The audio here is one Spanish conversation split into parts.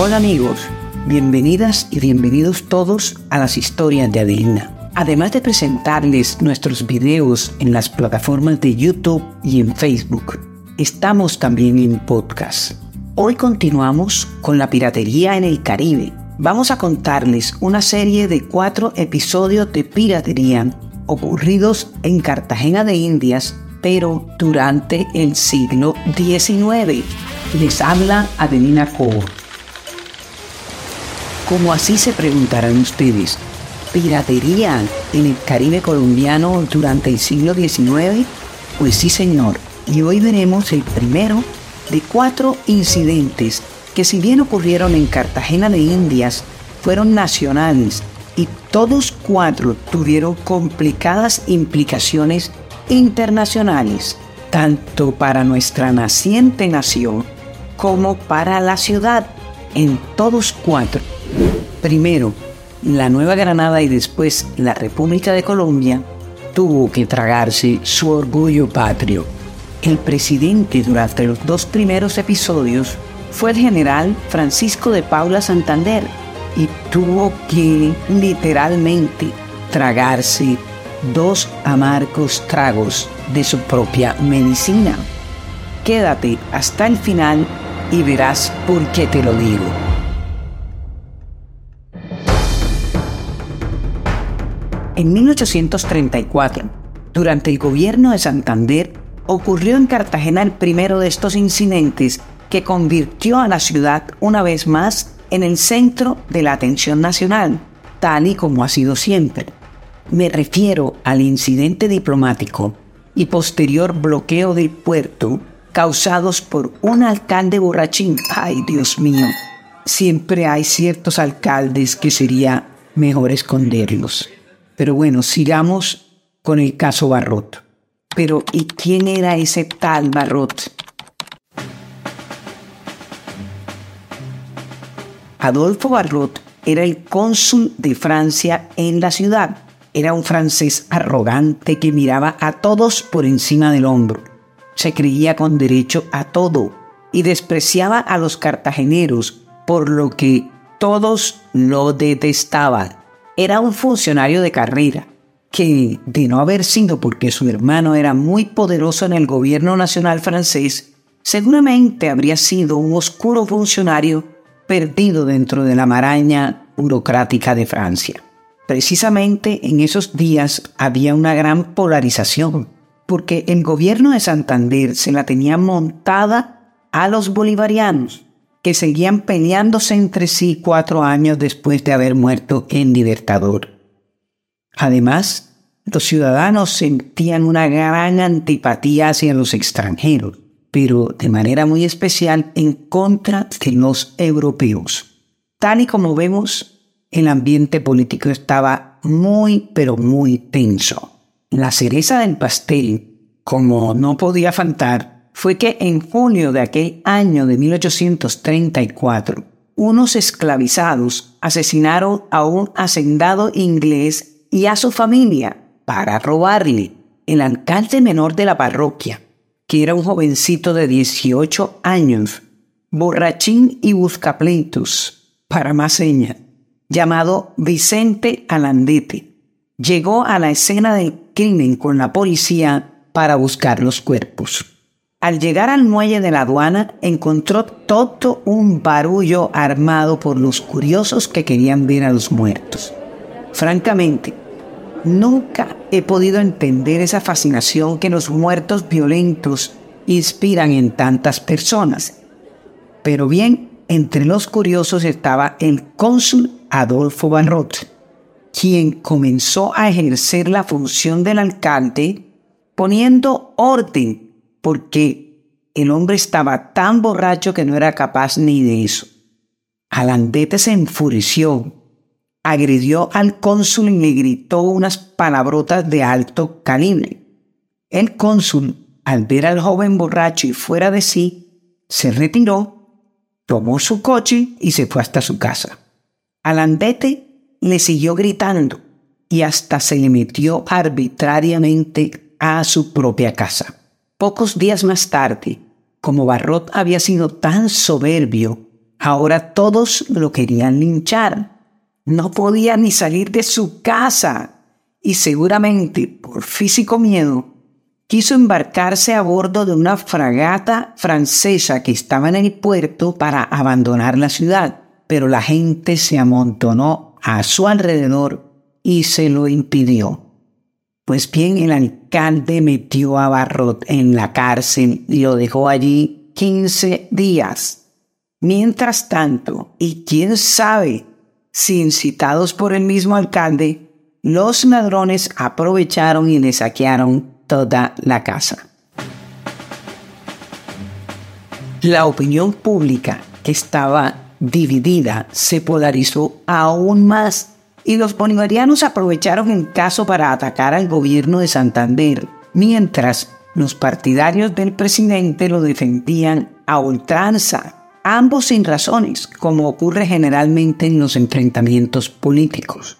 Hola amigos, bienvenidas y bienvenidos todos a las historias de Adelina. Además de presentarles nuestros videos en las plataformas de YouTube y en Facebook, estamos también en podcast. Hoy continuamos con la piratería en el Caribe. Vamos a contarles una serie de cuatro episodios de piratería ocurridos en Cartagena de Indias, pero durante el siglo XIX. Les habla Adelina Cobo. Como así se preguntarán ustedes, ¿piratería en el Caribe colombiano durante el siglo XIX? Pues sí, señor. Y hoy veremos el primero de cuatro incidentes que si bien ocurrieron en Cartagena de Indias, fueron nacionales y todos cuatro tuvieron complicadas implicaciones internacionales, tanto para nuestra naciente nación como para la ciudad, en todos cuatro. Primero, la Nueva Granada y después la República de Colombia tuvo que tragarse su orgullo patrio. El presidente durante los dos primeros episodios fue el general Francisco de Paula Santander y tuvo que literalmente tragarse dos amargos tragos de su propia medicina. Quédate hasta el final y verás por qué te lo digo. En 1834, durante el gobierno de Santander, ocurrió en Cartagena el primero de estos incidentes que convirtió a la ciudad una vez más en el centro de la atención nacional, tal y como ha sido siempre. Me refiero al incidente diplomático y posterior bloqueo del puerto causados por un alcalde borrachín. Ay, Dios mío, siempre hay ciertos alcaldes que sería mejor esconderlos. Pero bueno, sigamos con el caso Barrot. Pero ¿y quién era ese tal Barrot? Adolfo Barrot era el cónsul de Francia en la ciudad. Era un francés arrogante que miraba a todos por encima del hombro. Se creía con derecho a todo y despreciaba a los cartageneros, por lo que todos lo detestaban era un funcionario de carrera que, de no haber sido porque su hermano era muy poderoso en el gobierno nacional francés, seguramente habría sido un oscuro funcionario perdido dentro de la maraña burocrática de Francia. Precisamente en esos días había una gran polarización, porque el gobierno de Santander se la tenía montada a los bolivarianos seguían peleándose entre sí cuatro años después de haber muerto en Libertador. Además, los ciudadanos sentían una gran antipatía hacia los extranjeros, pero de manera muy especial en contra de los europeos. Tal y como vemos, el ambiente político estaba muy, pero muy tenso. La cereza del pastel, como no podía faltar, fue que en junio de aquel año de 1834, unos esclavizados asesinaron a un hacendado inglés y a su familia para robarle el alcalde menor de la parroquia, que era un jovencito de 18 años, borrachín y buscapleitos, para más señas, llamado Vicente Alandete. Llegó a la escena del crimen con la policía para buscar los cuerpos. Al llegar al muelle de la aduana, encontró todo un barullo armado por los curiosos que querían ver a los muertos. Francamente, nunca he podido entender esa fascinación que los muertos violentos inspiran en tantas personas. Pero bien, entre los curiosos estaba el cónsul Adolfo Barrot, quien comenzó a ejercer la función del alcalde poniendo orden porque el hombre estaba tan borracho que no era capaz ni de eso. Alandete se enfureció, agredió al cónsul y le gritó unas palabrotas de alto calibre. El cónsul, al ver al joven borracho y fuera de sí, se retiró, tomó su coche y se fue hasta su casa. Alandete le siguió gritando y hasta se le metió arbitrariamente a su propia casa. Pocos días más tarde, como Barrot había sido tan soberbio Ahora todos lo querían linchar. No podía ni salir de su casa y seguramente por físico miedo quiso embarcarse a bordo de una fragata francesa que estaba en el puerto para abandonar la ciudad, pero la gente se amontonó a su alrededor y se lo impidió. Pues bien, el alcalde metió a Barrot en la cárcel y lo dejó allí 15 días. Mientras tanto, y quién sabe si incitados por el mismo alcalde, los ladrones aprovecharon y le saquearon toda la casa. La opinión pública, que estaba dividida, se polarizó aún más y los bolivarianos aprovecharon el caso para atacar al gobierno de Santander, mientras los partidarios del presidente lo defendían a ultranza, ambos sin razones, como ocurre generalmente en los enfrentamientos políticos.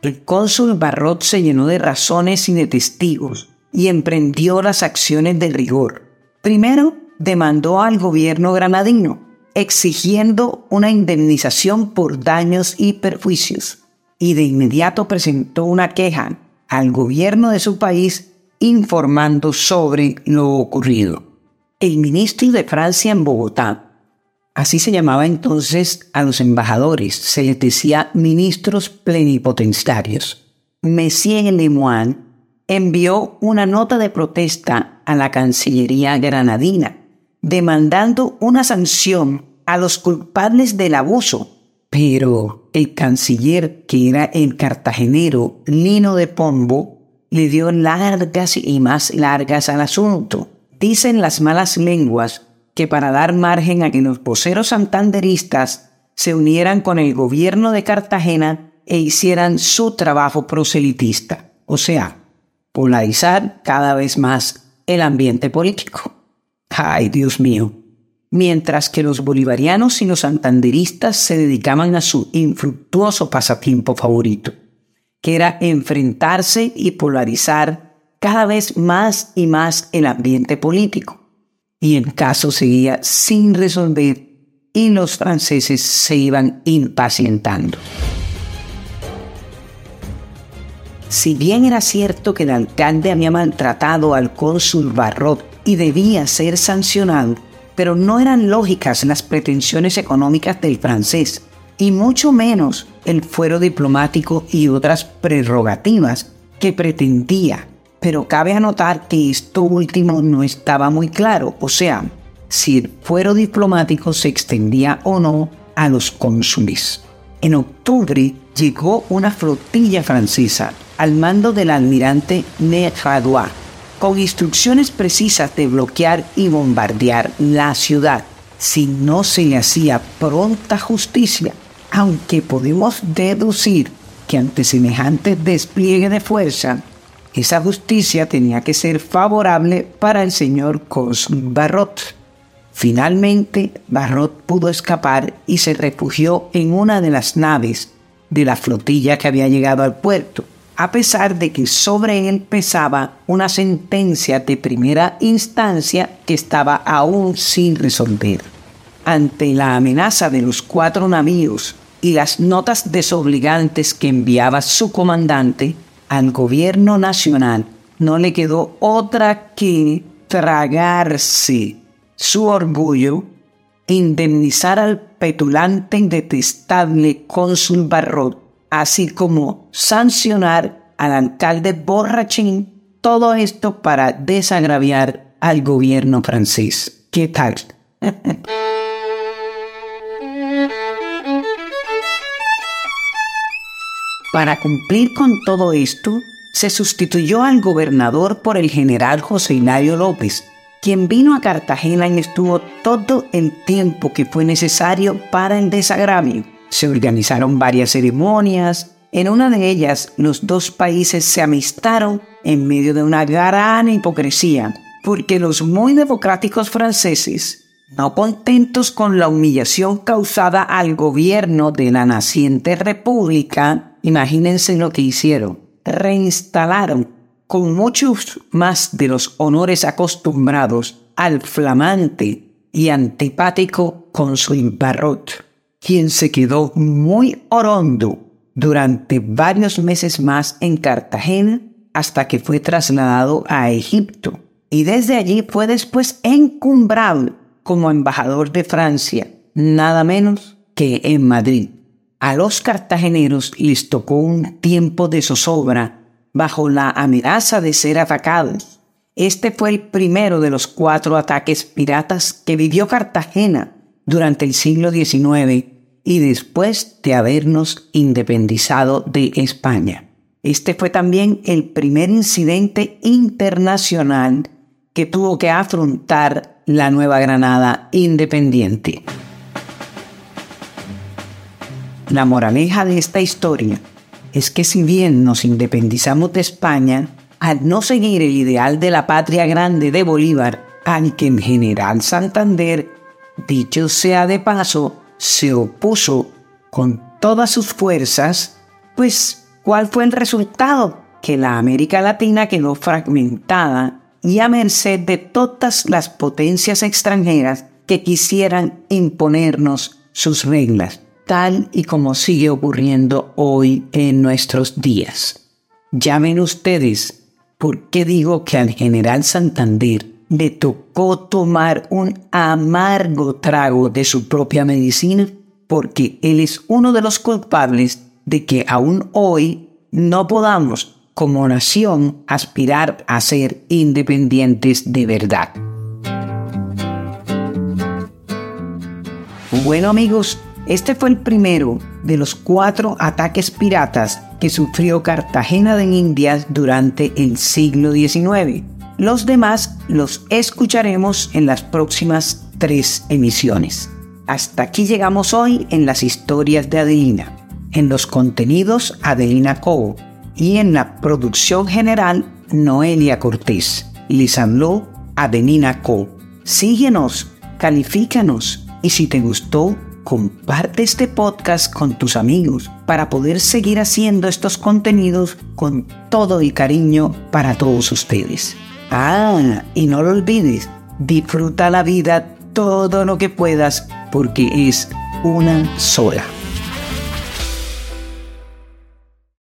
El cónsul Barrot se llenó de razones y de testigos, y emprendió las acciones de rigor. Primero, demandó al gobierno granadino, exigiendo una indemnización por daños y perjuicios, y de inmediato presentó una queja al gobierno de su país informando sobre lo ocurrido. El ministro de Francia en Bogotá, así se llamaba entonces a los embajadores, se les decía ministros plenipotenciarios, Monsieur Lemoine, envió una nota de protesta a la Cancillería granadina, demandando una sanción a los culpables del abuso. Pero el canciller, que era el cartagenero Lino de Pombo, le dio largas y más largas al asunto. Dicen las malas lenguas que para dar margen a que los voceros santanderistas se unieran con el gobierno de Cartagena e hicieran su trabajo proselitista, o sea, polarizar cada vez más el ambiente político. Ay, Dios mío. Mientras que los bolivarianos y los santanderistas se dedicaban a su infructuoso pasatiempo favorito, que era enfrentarse y polarizar cada vez más y más el ambiente político. Y el caso seguía sin resolver y los franceses se iban impacientando. Si bien era cierto que el alcalde había maltratado al cónsul Barrot y debía ser sancionado, pero no eran lógicas las pretensiones económicas del francés, y mucho menos el fuero diplomático y otras prerrogativas que pretendía. Pero cabe anotar que esto último no estaba muy claro, o sea, si el fuero diplomático se extendía o no a los cónsules. En octubre llegó una flotilla francesa al mando del almirante Neradois, con instrucciones precisas de bloquear y bombardear la ciudad si no se le hacía pronta justicia, aunque podemos deducir que ante semejante despliegue de fuerza, esa justicia tenía que ser favorable para el señor Cosme Barrot. Finalmente, Barrot pudo escapar y se refugió en una de las naves de la flotilla que había llegado al puerto a pesar de que sobre él pesaba una sentencia de primera instancia que estaba aún sin resolver. Ante la amenaza de los cuatro navíos y las notas desobligantes que enviaba su comandante, al gobierno nacional no le quedó otra que tragarse su orgullo, indemnizar al petulante y detestable cónsul Barrot así como sancionar al alcalde borrachín, todo esto para desagraviar al gobierno francés. ¿Qué tal? para cumplir con todo esto, se sustituyó al gobernador por el general José Hilario López, quien vino a Cartagena y estuvo todo el tiempo que fue necesario para el desagravio. Se organizaron varias ceremonias. En una de ellas, los dos países se amistaron en medio de una gran hipocresía, porque los muy democráticos franceses, no contentos con la humillación causada al gobierno de la naciente república, imagínense lo que hicieron, reinstalaron con muchos más de los honores acostumbrados al flamante y antipático cónsul Barrot, quien se quedó muy orondo durante varios meses más en Cartagena hasta que fue trasladado a Egipto y desde allí fue después encumbrado como embajador de Francia, nada menos que en Madrid. A los cartageneros les tocó un tiempo de zozobra bajo la amenaza de ser atacados. Este fue el primero de los cuatro ataques piratas que vivió Cartagena durante el siglo XIX y después de habernos independizado de España. Este fue también el primer incidente internacional que tuvo que afrontar la Nueva Granada independiente. La moraleja de esta historia es que si bien nos independizamos de España, al no seguir el ideal de la patria grande de Bolívar, al que en general Santander, dicho sea de paso, se opuso con todas sus fuerzas, pues ¿cuál fue el resultado? Que la América Latina quedó fragmentada y a merced de todas las potencias extranjeras que quisieran imponernos sus reglas tal y como sigue ocurriendo hoy en nuestros días. Ya ven ustedes por qué digo que al general Santander le tocó tomar un amargo trago de su propia medicina, porque él es uno de los culpables de que aún hoy no podamos como nación aspirar a ser independientes de verdad. Bueno amigos, este fue el primero de los cuatro ataques piratas que sufrió Cartagena de Indias durante el siglo XIX. Los demás los escucharemos en las próximas tres emisiones. Hasta aquí llegamos hoy en las historias de Adelina, en los contenidos Adelina Cobo y en la producción general Noelia Cortés. Les habló Adelina Co. Síguenos, califícanos y si te gustó, comparte este podcast con tus amigos para poder seguir haciendo estos contenidos con todo el cariño para todos ustedes. Ah, y no lo olvides, disfruta la vida todo lo que puedas porque es una sola.